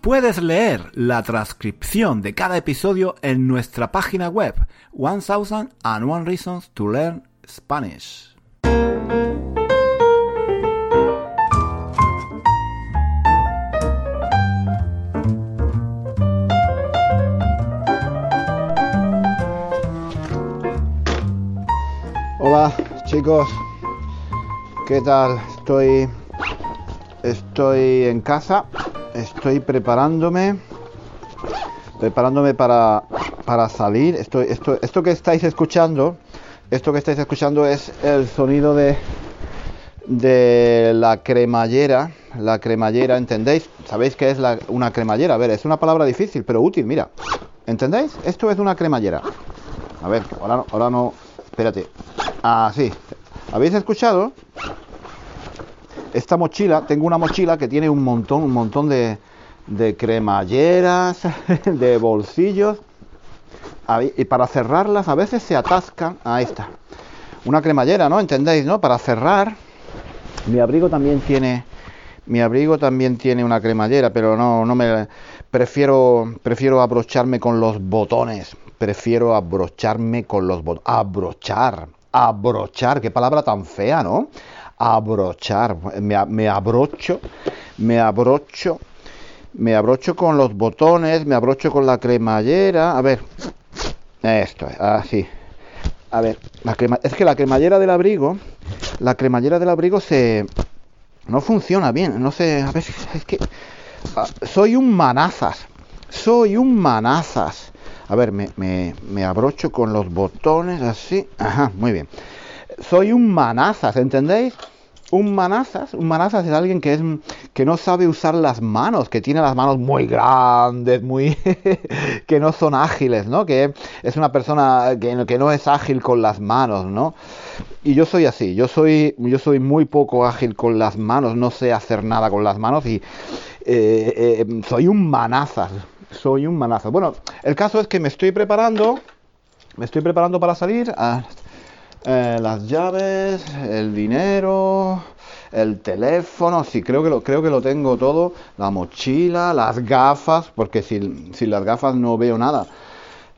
Puedes leer la transcripción de cada episodio en nuestra página web 1001 Reasons to Learn Spanish. Hola chicos, ¿qué tal? Estoy, estoy en casa estoy preparándome preparándome para, para salir. Esto, esto, esto que estáis escuchando esto que estáis escuchando es el sonido de de la cremallera. La cremallera entendéis sabéis que es una cremallera a ver es una palabra difícil pero útil mira. Entendéis esto es una cremallera. A ver ahora no, ahora no espérate. Ah sí. Habéis escuchado esta mochila, tengo una mochila que tiene un montón, un montón de, de cremalleras, de bolsillos. Y para cerrarlas a veces se atascan. Ahí está. Una cremallera, ¿no? ¿Entendéis, no? Para cerrar. Mi abrigo también tiene. Mi abrigo también tiene una cremallera, pero no, no me. Prefiero, prefiero abrocharme con los botones. Prefiero abrocharme con los botones. Abrochar. Abrochar. Qué palabra tan fea, ¿no? Abrochar, me, me abrocho, me abrocho, me abrocho con los botones, me abrocho con la cremallera, a ver, esto es, así, a ver, la crema, es que la cremallera del abrigo, la cremallera del abrigo se, no funciona bien, no sé, a ver, es que, ah, soy un manazas, soy un manazas, a ver, me, me, me abrocho con los botones así, ajá, muy bien, soy un manazas, ¿entendéis? Un manazas, un manazas es alguien que es que no sabe usar las manos, que tiene las manos muy grandes, muy que no son ágiles, ¿no? Que es una persona que, no es ágil con las manos, ¿no? Y yo soy así, yo soy yo soy muy poco ágil con las manos, no sé hacer nada con las manos y eh, eh, soy un manazas, soy un manazas. Bueno, el caso es que me estoy preparando, me estoy preparando para salir. A, eh, las llaves, el dinero, el teléfono, sí, creo que lo, creo que lo tengo todo, la mochila, las gafas, porque sin, las gafas no veo nada.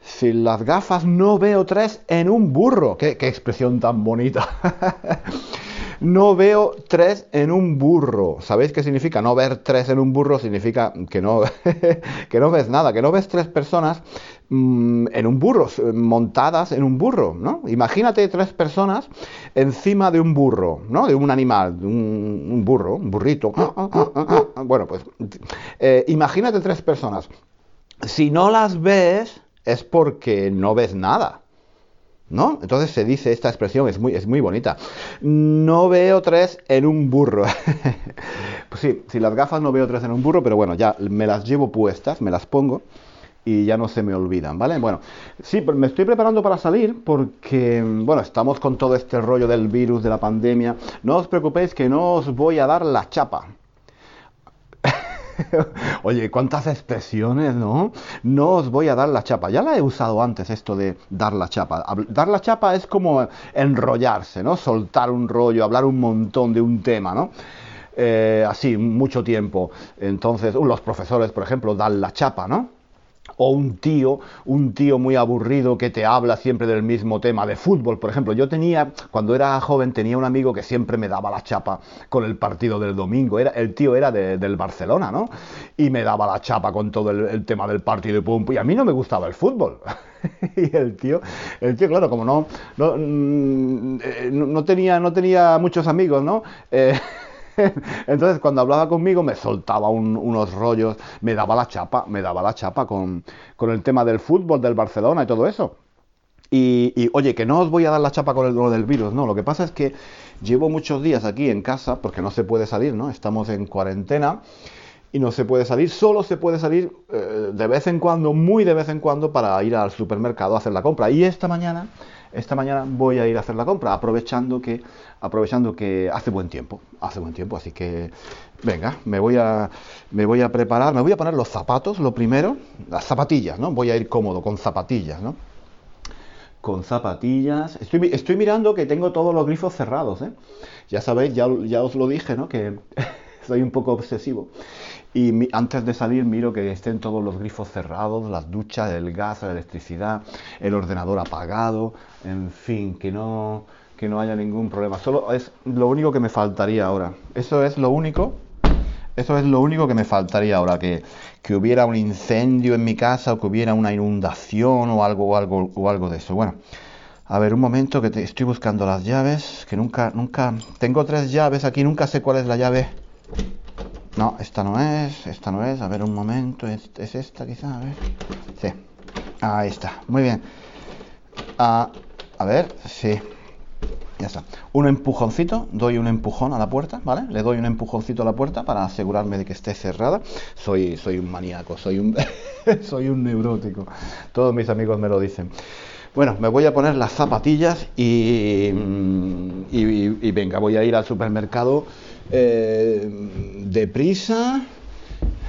Sin las gafas no veo tres en un burro. Qué, qué expresión tan bonita. no veo tres en un burro. ¿Sabéis qué significa? No ver tres en un burro significa que no, que no ves nada, que no ves tres personas mm, en un burro, montadas en un burro, ¿no? Imagínate tres personas encima de un burro, ¿no? De un animal, un, burro, un burrito. Bueno, pues eh, imagínate tres personas. Si no las ves es porque no ves nada. ¿No? Entonces se dice esta expresión, es muy, es muy bonita. No veo tres en un burro. pues sí, si las gafas no veo tres en un burro, pero bueno, ya me las llevo puestas, me las pongo y ya no se me olvidan, ¿vale? Bueno, sí, me estoy preparando para salir porque, bueno, estamos con todo este rollo del virus, de la pandemia. No os preocupéis que no os voy a dar la chapa. Oye, cuántas expresiones, ¿no? No os voy a dar la chapa. Ya la he usado antes esto de dar la chapa. Dar la chapa es como enrollarse, ¿no? Soltar un rollo, hablar un montón de un tema, ¿no? Eh, así, mucho tiempo. Entonces, los profesores, por ejemplo, dan la chapa, ¿no? O un tío, un tío muy aburrido que te habla siempre del mismo tema, de fútbol, por ejemplo. Yo tenía, cuando era joven, tenía un amigo que siempre me daba la chapa con el partido del domingo. Era, el tío era del Barcelona, ¿no? Y me daba la chapa con todo el, tema del partido y pum, y a mí no me gustaba el fútbol. y el tío, el tío, claro, como no, no, mm, eh, tenía, no tenía muchos amigos, ¿no? Eh, Entonces, cuando hablaba conmigo, me soltaba unos rollos, me daba la chapa, me daba la chapa con, el tema del fútbol, del Barcelona y todo eso. Y, oye, que no os voy a dar la chapa con el lo del virus, no. Lo que pasa es que llevo muchos días aquí en casa, porque no se puede salir, ¿no? Estamos en cuarentena. y no se puede salir, solo se puede salir eh, de vez en cuando, muy de vez en cuando, para ir al supermercado a hacer la compra. Y esta mañana, esta mañana voy a ir a hacer la compra, aprovechando que, aprovechando que hace buen tiempo, hace buen tiempo, así que venga, me voy a, me voy a preparar, me voy a poner los zapatos, lo primero, las zapatillas, ¿no? Voy a ir cómodo con zapatillas, ¿no? Con zapatillas. Estoy, estoy mirando que tengo todos los grifos cerrados, ¿eh? Ya sabéis, ya, ya os lo dije, ¿no? Que soy un poco obsesivo. Y antes de salir miro que estén todos los grifos cerrados, las duchas, el gas, la electricidad, el ordenador apagado, en fin, que no, que no haya ningún problema. Solo es lo único que me faltaría ahora. Eso es lo único. Eso es lo único que me faltaría ahora, que, que hubiera un incendio en mi casa o que hubiera una inundación o algo, o algo, o algo de eso. Bueno, a ver, un momento que te, estoy buscando las llaves, que nunca, nunca, tengo tres llaves aquí, nunca sé cuál es la llave no, esta no es, esta no es. A ver, un momento. ¿Es, esta quizá? A ver. Sí. Ahí está. Muy bien. A ver, sí. Ya está. Un empujoncito, doy un empujón a la puerta, ¿vale? Le doy un empujoncito a la puerta para asegurarme de que esté cerrada. Soy, soy un maníaco, soy un, soy un neurótico. Todos mis amigos me lo dicen. Bueno, me voy a poner las zapatillas y, y venga, voy a ir al supermercado eh, deprisa.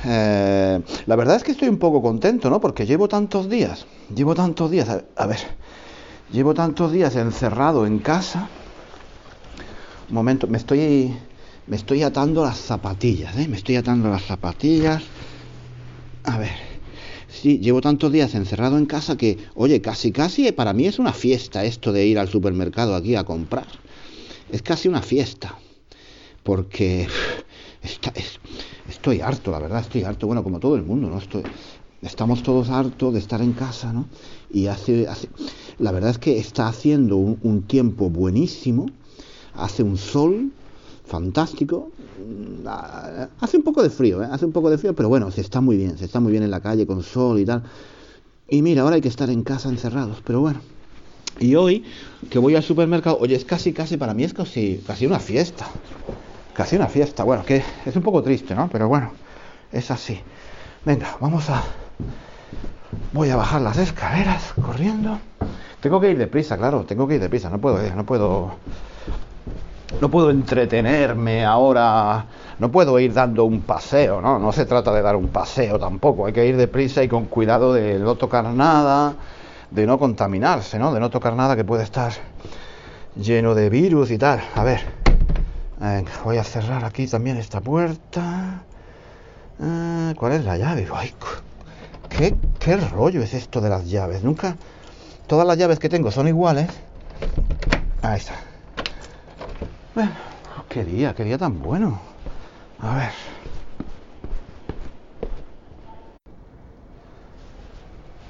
Eh, la verdad es que estoy un poco contento, ¿no? Porque llevo tantos días, llevo tantos días, a, ver, llevo tantos días encerrado en casa. Un momento, me estoy, me estoy atando las zapatillas, ¿eh? Me estoy atando las zapatillas. A ver, sí, llevo tantos días encerrado en casa que, oye, casi, casi para mí es una fiesta esto de ir al supermercado aquí a comprar. Es casi una fiesta porque estoy harto, la verdad, estoy harto, bueno, como todo el mundo, ¿no? Estoy, estamos todos hartos de estar en casa, ¿no? Y hace, la verdad es que está haciendo un, tiempo buenísimo, hace un sol fantástico, mm, hace un poco de frío, ¿eh? hace un poco de frío, pero bueno, se está muy bien, se está muy bien en la calle con sol y tal. Y mira, ahora hay que estar en casa encerrados, pero bueno. Y hoy que voy al supermercado, oye, es casi, casi, para mí es casi, casi una fiesta casi una fiesta. Bueno, que es un poco triste, ¿no? Pero bueno, es así. Venga, vamos a... Voy a bajar las escaleras corriendo. Tengo que ir deprisa, claro, tengo que ir deprisa. No puedo, no puedo... No puedo entretenerme ahora, no puedo ir dando un paseo, ¿no? No se trata de dar un paseo tampoco, hay que ir deprisa y con cuidado de no tocar nada, de no contaminarse, ¿no? De no tocar nada que puede estar lleno de virus y tal. A ver, voy a cerrar aquí también esta puerta. Ah, ¿Cuál es la llave? ¿qué, ¿Qué rollo es esto de las llaves? Nunca... Todas las llaves que tengo son iguales. Ahí está. Bueno, qué día, qué día tan bueno. A ver.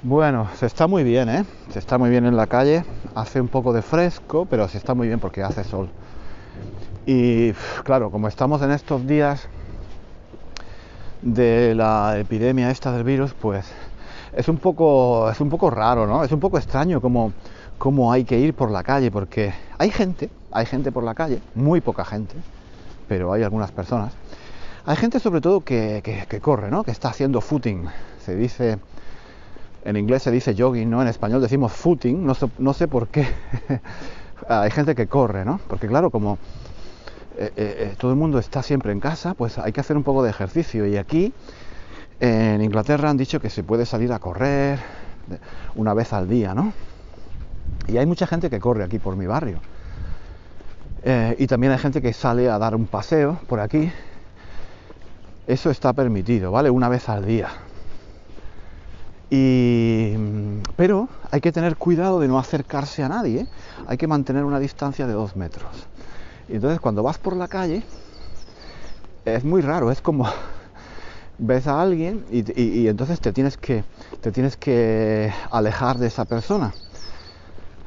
Bueno, se está muy bien, ¿eh? Se está muy bien en la calle. Hace un poco de fresco, pero se está muy bien porque hace sol. Y claro, como estamos en estos días de la epidemia esta del virus, pues es un poco, es un poco raro, ¿no? Es un poco extraño como, hay que ir por la calle, porque hay gente, hay gente por la calle, muy poca gente, pero hay algunas personas. Hay gente sobre todo que, que, corre, ¿no? Que está haciendo footing. Se dice, en inglés se dice jogging, ¿no? En español decimos footing, no sé, no sé por qué. hay gente que corre, ¿no? Porque claro, como eh, eh, eh, todo el mundo está siempre en casa, pues hay que hacer un poco de ejercicio. Y aquí, en Inglaterra, han dicho que se puede salir a correr una vez al día, ¿no? Y hay mucha gente que corre aquí por mi barrio. y también hay gente que sale a dar un paseo por aquí. Eso está permitido, ¿vale? Una vez al día. Y, pero hay que tener cuidado de no acercarse a nadie. Hay que mantener una distancia de dos metros. Y entonces cuando vas por la calle, es muy raro, es como ves a alguien y, entonces te tienes que te tienes que alejar de esa persona.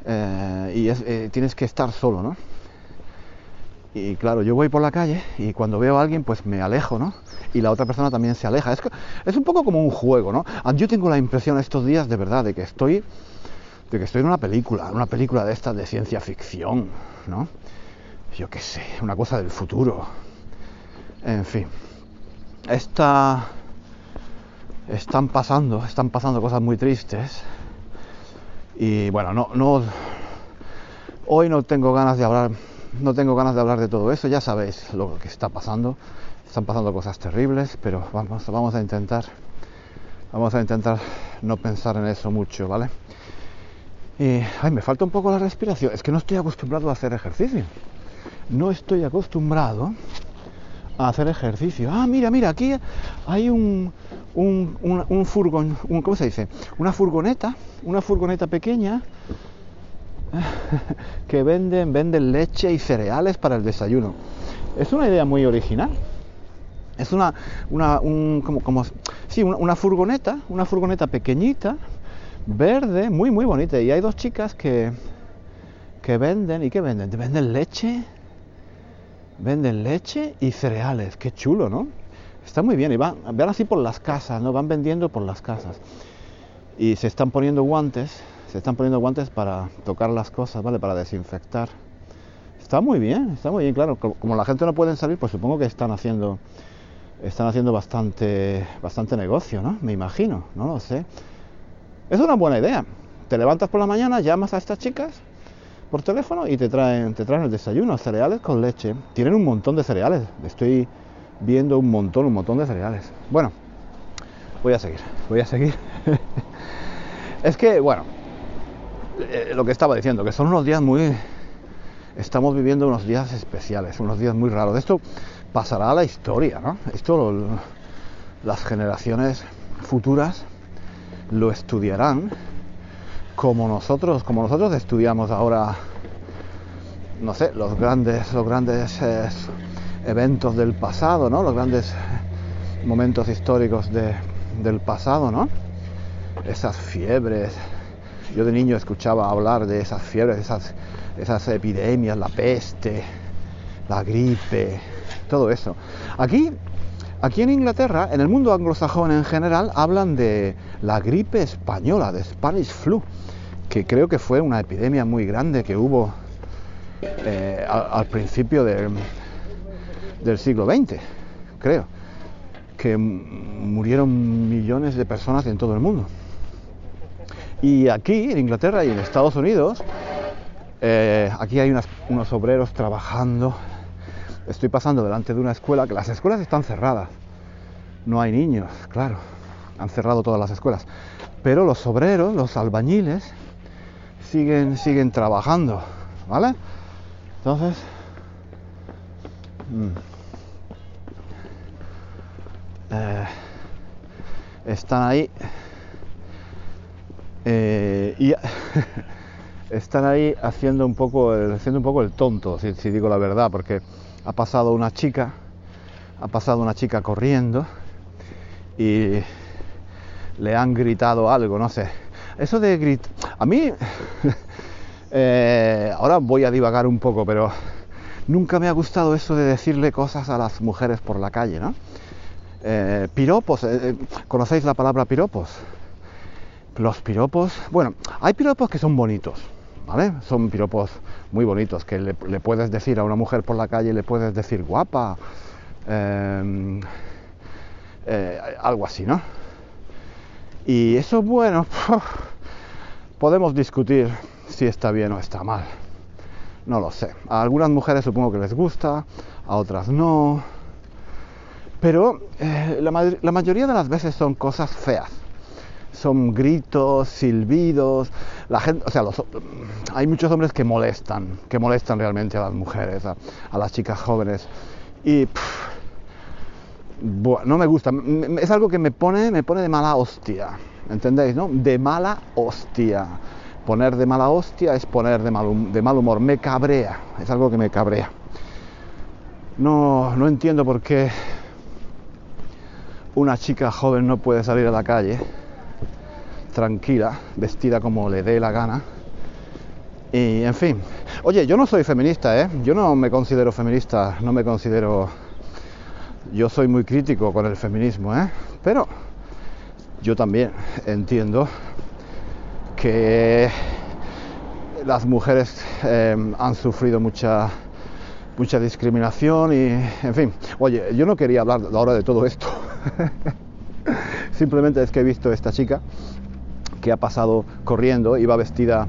Eh, y eh, tienes que estar solo no y claro yo voy por la calle y cuando veo a alguien pues me alejo no y la otra persona también se aleja. Es, es un poco como un juego no ah, yo tengo la impresión estos días de verdad de que estoy de que estoy en una película una película de estas de ciencia ficción no yo qué sé, una cosa del futuro. En fin. está, están pasando, están pasando cosas muy tristes. Y bueno, no, no, hoy no tengo ganas de hablar, no tengo ganas de hablar de todo eso. Ya sabéis lo que está pasando. Están pasando cosas terribles, pero vamos, vamos a intentar, vamos a intentar no pensar en eso mucho, ¿vale? Y, ay, me falta un poco la respiración. Es que no estoy acostumbrado a hacer ejercicio. No estoy acostumbrado a hacer ejercicio. Ah, mira, mira, aquí hay un, un, un, furgón, un, ¿cómo se dice? Una furgoneta, una furgoneta pequeña que venden, venden leche y cereales para el desayuno. Es una idea muy original. Es una, una un, como, como, sí, una, una furgoneta, una furgoneta pequeñita, verde, muy, muy bonita. Y hay dos chicas que, que venden, ¿y qué venden? Venden leche, venden leche y cereales. Qué chulo, ¿no? Está muy bien. Y van, van así por las casas, ¿no? Van vendiendo por las casas. Y se están poniendo guantes, se están poniendo guantes para tocar las cosas, ¿vale? Para desinfectar. Está muy bien, está muy bien, claro. Como la gente no puede salir, pues supongo que están haciendo están haciendo bastante bastante negocio, ¿no? Me imagino, no lo sé. Es una buena idea. Te levantas por la mañana, llamas a estas chicas por teléfono y te traen, te traen el desayuno, cereales con leche. Tienen un montón de cereales. Estoy viendo un montón, un montón de cereales. Bueno, voy a seguir, voy a seguir. es que, bueno, eh, lo que estaba diciendo, que son unos días muy... Estamos viviendo unos días especiales, unos días muy raros. Esto pasará a la historia, ¿no? Esto las generaciones futuras lo estudiarán como nosotros, como nosotros estudiamos ahora, no sé, los grandes, los grandes eh, eventos del pasado, ¿no? Los grandes momentos históricos de, del pasado, ¿no? Esas fiebres. Yo de niño escuchaba hablar de esas fiebres, esas, esas epidemias, la peste, la gripe, todo eso. Aquí Aquí en Inglaterra, en el mundo anglosajón en general, hablan de la gripe española, de Spanish flu, que creo que fue una epidemia muy grande que hubo eh, al, principio del siglo XX, creo, que murieron millones de personas en todo el mundo. Y aquí, en Inglaterra y en Estados Unidos, eh, aquí hay unos obreros trabajando estoy pasando delante de una escuela, que las escuelas están cerradas. No hay niños, claro. Han cerrado todas las escuelas. Pero los obreros, los albañiles, siguen, siguen trabajando. ¿Vale? Entonces. Mm, eh, están ahí. Eh, y están ahí haciendo un poco el, haciendo un poco el tonto, si digo la verdad, porque ha pasado una chica, ha pasado una chica corriendo y le han gritado algo, no sé. Eso de gritar, a mí, eh, ahora voy a divagar un poco, pero nunca me ha gustado eso de decirle cosas a las mujeres por la calle, ¿no? Eh, piropos, eh, ¿conocéis la palabra piropos? Los piropos, bueno, hay piropos que son bonitos, ¿vale? Son piropos muy bonitos que le, puedes decir a una mujer por la calle, le puedes decir guapa, em, eh, algo así, ¿no? Y eso, bueno, podemos discutir si está bien o está mal. No lo sé. A algunas mujeres supongo que les gusta, a otras no. Pero eh, la mayoría de las veces son cosas feas son gritos, silbidos, la gente, o sea, hay muchos hombres que molestan, que molestan realmente a las mujeres, a, las chicas jóvenes y no me gusta, es algo que me pone, me pone de mala hostia, ¿entendéis? No? De mala hostia. Poner de mala hostia es poner de mal, de mal humor, me cabrea, es algo que me cabrea. No, no entiendo por qué una chica joven no puede salir a la calle tranquila, vestida como le dé la gana. Y en fin, oye, yo no soy feminista, ¿eh? Yo no me considero feminista, no me considero... Yo soy muy crítico con el feminismo, ¿eh? Pero yo también entiendo que las mujeres em, han sufrido mucha mucha discriminación y, en fin. Oye, yo no quería hablar ahora de todo esto. Simplemente es que he visto esta chica que ha pasado corriendo, iba vestida,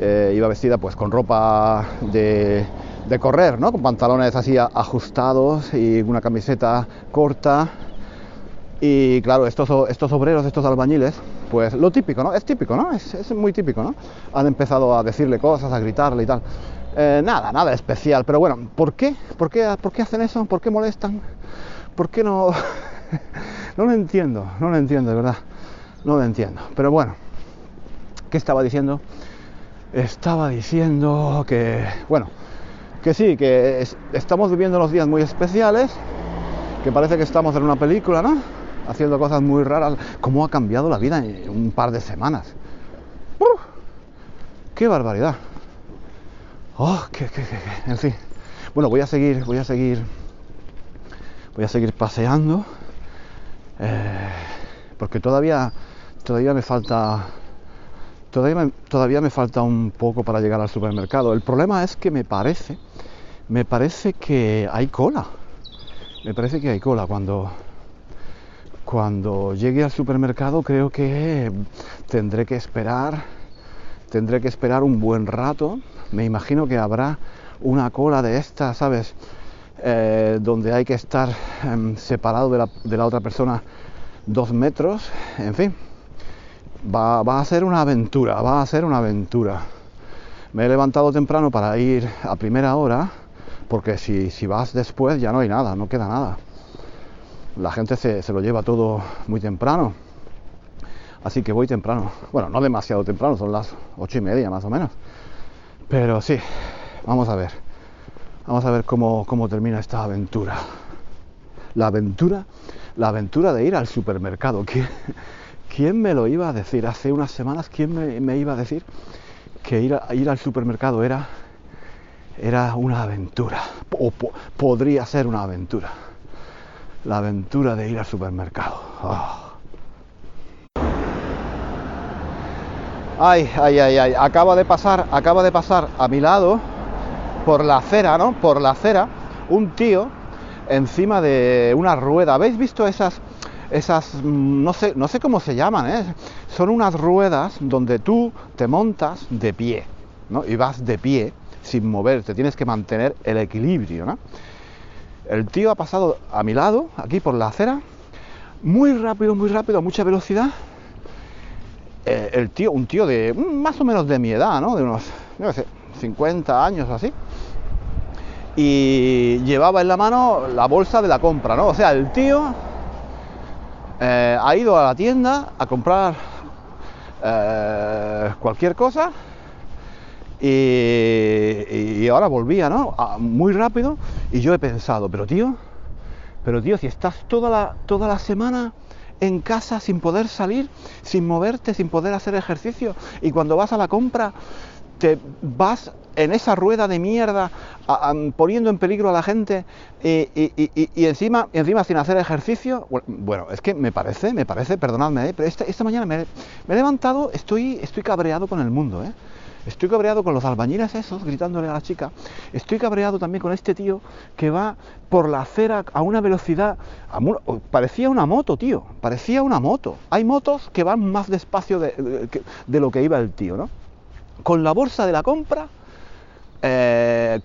eh, iba vestida pues con ropa de, correr, ¿no? Con pantalones así ajustados y una camiseta corta. Y claro, estos, estos obreros, estos albañiles, pues lo típico, ¿no? Es típico, ¿no? Es, es muy típico, ¿no? Han empezado a decirle cosas, a gritarle y tal. Eh, nada, nada especial, pero bueno, ¿por qué? ¿Por qué, ¿por qué hacen eso? ¿Por qué molestan? ¿Por qué no? no lo entiendo, no lo entiendo, de verdad. No lo entiendo. Pero bueno, ¿qué estaba diciendo? Estaba diciendo que, bueno, que sí, que estamos viviendo unos días muy especiales, que parece que estamos en una película, ¿no? Haciendo cosas muy raras. ¿Cómo ha cambiado la vida en un par de semanas? ¡Qué barbaridad! Oh, qué, qué, qué, en fin. Bueno, voy a seguir, voy a seguir, voy a seguir paseando, eh, porque todavía, todavía me falta, todavía me, todavía me falta un poco para llegar al supermercado. El problema es que me parece, me parece que hay cola. Me parece que hay cola cuando, cuando llegue al supermercado. Creo que tendré que esperar, tendré que esperar un buen rato me imagino que habrá una cola de esta, ¿sabes? Eh, donde hay que estar em, separado de la, de la, otra persona dos metros, en fin, va, a ser una aventura, va a ser una aventura. Me he levantado temprano para ir a primera hora, porque si, si vas después ya no hay nada, no queda nada. La gente se, se lo lleva todo muy temprano. Así que voy temprano. Bueno, no demasiado temprano, son las ocho y media más o menos. Pero sí, vamos a ver. Vamos a ver cómo, cómo termina esta aventura. La aventura, la aventura de ir al supermercado. ¿Quién, quién me lo iba a decir? Hace unas semanas, ¿quién me, iba a decir que ir, al supermercado era, era una aventura? O po podría ser una aventura. La aventura de ir al supermercado. Oh. Ay, ay, ay, ay, acaba de pasar, acaba de pasar a mi lado, por la acera, ¿no? Por la acera, un tío encima de una rueda. ¿Habéis visto esas, esas, no sé, no sé cómo se llaman, ¿eh? Son unas ruedas donde tú te montas de pie, ¿no? Y vas de pie sin moverte, tienes que mantener el equilibrio, ¿no? El tío ha pasado a mi lado, aquí por la acera, muy rápido, muy rápido, a mucha velocidad, eh, el tío, un tío de mm, más o menos de mi edad, ¿no? De unos, no sé, 50 años así. Y llevaba en la mano la bolsa de la compra, ¿no? O sea, el tío eh, ha ido a la tienda a comprar eh, cualquier cosa y, ahora volvía, ¿no? A, muy rápido y yo he pensado, pero tío, pero tío, si estás toda la, toda la semana en casa sin poder salir, sin moverte, sin poder hacer ejercicio. Y cuando vas a la compra, te vas en esa rueda de mierda poniendo en peligro a la gente y, y, y, encima, encima sin hacer ejercicio. Bueno, es que me parece, me parece, perdonadme, ¿eh? pero esta, esta mañana me, me, he levantado, estoy, estoy cabreado con el mundo, ¿eh? Estoy cabreado con los albañiles esos, gritándole a la chica. Estoy cabreado también con este tío que va por la acera a una velocidad... A mu parecía una moto, tío. Parecía una moto. Hay motos que van más despacio de, de, de lo que iba el tío, ¿no? Con la bolsa de la compra... Eh,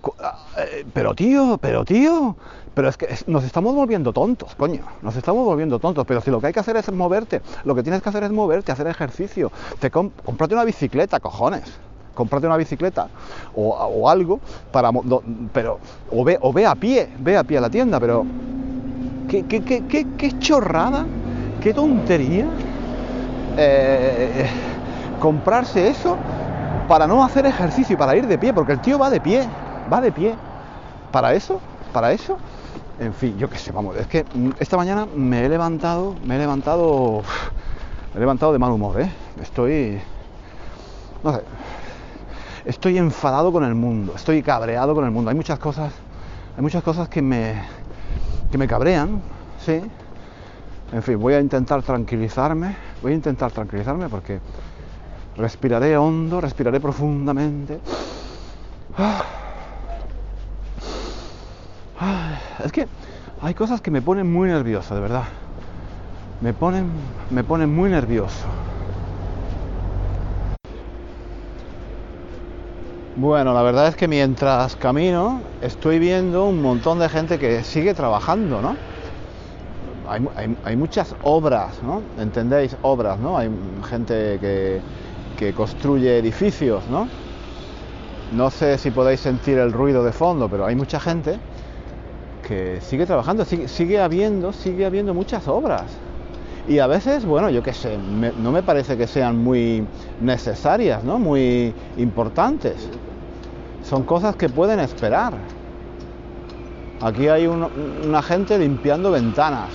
eh, pero tío, pero tío, pero es que nos estamos volviendo tontos, coño, nos estamos volviendo tontos, pero si lo que hay que hacer es moverte, lo que tienes que hacer es moverte, hacer ejercicio, te comp cómprate una bicicleta, cojones, cómprate una bicicleta o, algo para pero o ve, o ve a pie ve a pie a la tienda pero qué, qué, qué, qué, qué chorrada qué tontería eh, comprarse eso para no hacer ejercicio y para ir de pie porque el tío va de pie va de pie para eso para eso en fin yo qué sé vamos es que esta mañana me he levantado me he levantado me he levantado de mal humor ¿eh? estoy no sé estoy enfadado con el mundo, estoy cabreado con el mundo. Hay muchas cosas, hay muchas cosas que me, que me cabrean, sí. En fin, voy a intentar tranquilizarme, voy a intentar tranquilizarme porque respiraré hondo, respiraré profundamente. Es que hay cosas que me ponen muy nervioso, de verdad. Me ponen, me ponen muy nervioso. Bueno, la verdad es que mientras camino estoy viendo un montón de gente que sigue trabajando, ¿no? Hay, muchas obras, ¿no? ¿Entendéis? Obras, ¿no? Hay gente que, que construye edificios, ¿no? No sé si podéis sentir el ruido de fondo, pero hay mucha gente que sigue trabajando, sigue, habiendo, sigue habiendo muchas obras. Y a veces, bueno, yo qué sé, no me parece que sean muy necesarias, ¿no? Muy importantes. Son cosas que pueden esperar. Aquí hay una gente limpiando ventanas.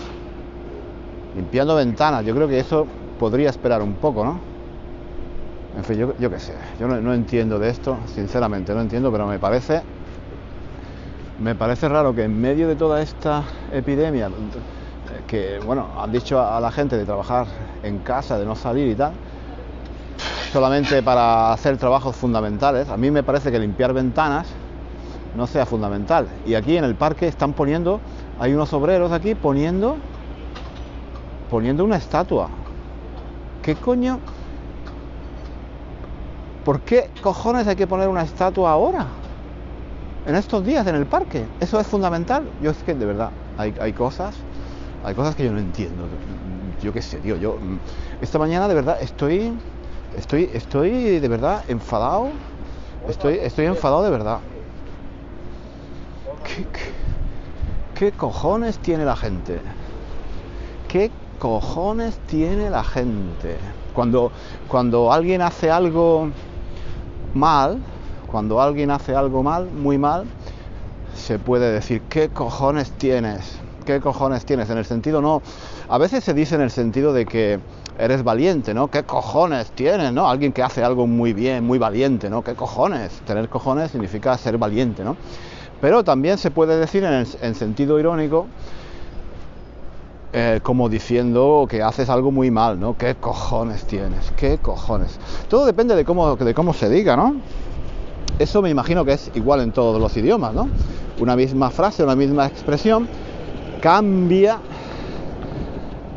Limpiando ventanas. Yo creo que eso podría esperar un poco, ¿no? En fin, yo, qué sé. Yo no, no entiendo de esto, sinceramente, no entiendo, pero me parece me parece raro que en medio de toda esta epidemia, que bueno, han dicho a la gente de trabajar en casa, de no salir y tal, solamente para hacer trabajos fundamentales. A mí me parece que limpiar ventanas no sea fundamental. Y aquí en el parque están poniendo, hay unos obreros aquí poniendo, poniendo una estatua. ¿Qué coño? ¿Por qué cojones hay que poner una estatua ahora? En estos días en el parque. Eso es fundamental. Yo es que de verdad hay, hay cosas, hay cosas que yo no entiendo. Yo qué sé, tío. Yo esta mañana de verdad estoy Estoy, estoy de verdad enfadado. Estoy, estoy enfadado de verdad. ¿Qué, cojones tiene la gente? ¿Qué cojones tiene la gente? Cuando, cuando alguien hace algo mal, cuando alguien hace algo mal, muy mal, se puede decir, ¿qué cojones tienes? ¿Qué cojones tienes? En el sentido no, a veces se dice en el sentido de que eres valiente, ¿no? ¿Qué cojones tienes, ¿no? Alguien que hace algo muy bien, muy valiente, ¿no? ¿Qué cojones? Tener cojones significa ser valiente, ¿no? Pero también se puede decir en, sentido irónico, eh, como diciendo que haces algo muy mal, ¿no? ¿Qué cojones tienes? ¿Qué cojones? Todo depende de cómo, de cómo se diga, ¿no? Eso me imagino que es igual en todos los idiomas, ¿no? Una misma frase, una misma expresión cambia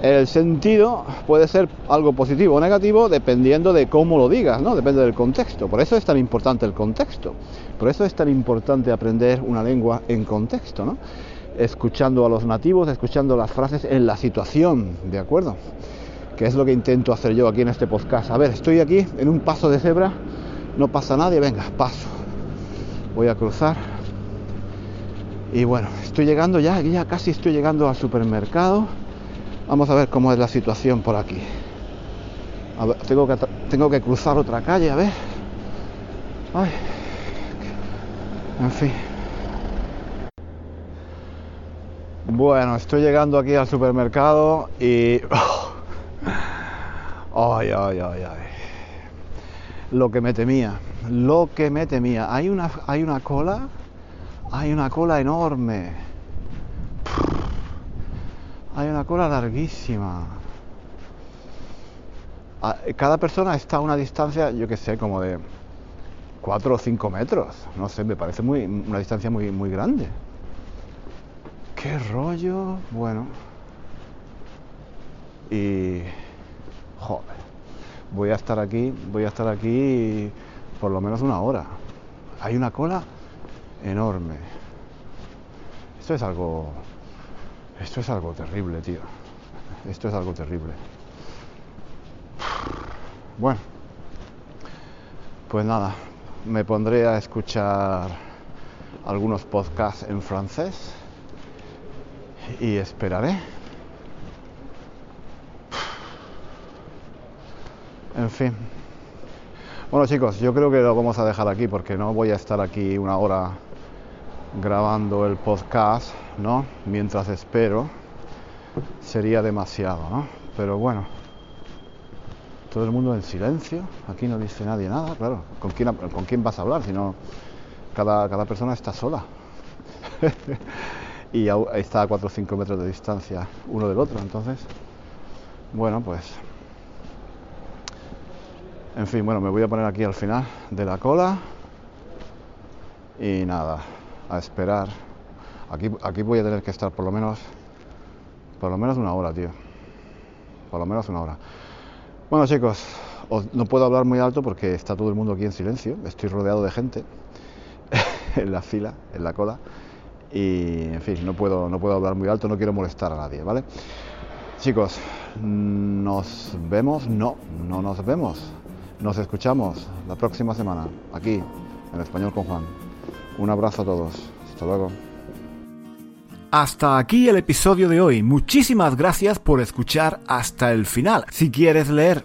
el sentido puede ser algo positivo o negativo dependiendo de cómo lo digas, ¿no? Depende del contexto. Por eso es tan importante el contexto. Por eso es tan importante aprender una lengua en contexto, ¿no? Escuchando a los nativos, escuchando las frases en la situación, ¿de acuerdo? Que es lo que intento hacer yo aquí en este podcast. A ver, estoy aquí en un paso de cebra, no pasa nadie, venga, paso. Voy a cruzar. Y bueno, estoy llegando ya, ya casi estoy llegando al supermercado Vamos a ver cómo es la situación por aquí. tengo, que, tengo que cruzar otra calle, a ver. Ay. En fin. Bueno, estoy llegando aquí al supermercado y... Ay, ay, ay, ay. Lo que me temía, lo que me temía. Hay una, hay una cola, hay una cola enorme hay una cola larguísima. Ah, cada persona está a una distancia, yo que sé, como de 4 o 5 metros. No sé, me parece muy, una distancia muy, muy grande. Qué rollo. Bueno. Y. Joder. Voy a estar aquí, voy a estar aquí por lo menos una hora. Hay una cola enorme. Esto es algo esto es algo terrible, tío. Esto es algo terrible. Bueno, pues nada, me pondré a escuchar algunos podcasts en francés y esperaré. En fin. Bueno chicos, yo creo que lo vamos a dejar aquí porque no voy a estar aquí una hora grabando el podcast, ¿no? Mientras espero, sería demasiado, ¿no? Pero bueno, todo el mundo en silencio, aquí no dice nadie nada, claro. ¿Con quién, quién vas a hablar? Si no, cada, cada persona está sola. y está a 4 o 5 metros de distancia uno del otro, entonces, bueno, pues... En fin, bueno, me voy a poner aquí al final de la cola. Y nada, a esperar. Aquí, aquí voy a tener que estar por lo menos, por lo menos una hora, tío. Por lo menos una hora. Bueno, chicos, no puedo hablar muy alto porque está todo el mundo aquí en silencio. Estoy rodeado de gente en la fila, en la cola. Y, en fin, no puedo, no puedo hablar muy alto, no quiero molestar a nadie, ¿vale? Chicos, nos vemos, no, no nos vemos. Nos escuchamos la próxima semana, aquí, en Español con Juan. Un abrazo a todos. Hasta luego. Hasta aquí el episodio de hoy. Muchísimas gracias por escuchar hasta el final. Si quieres leer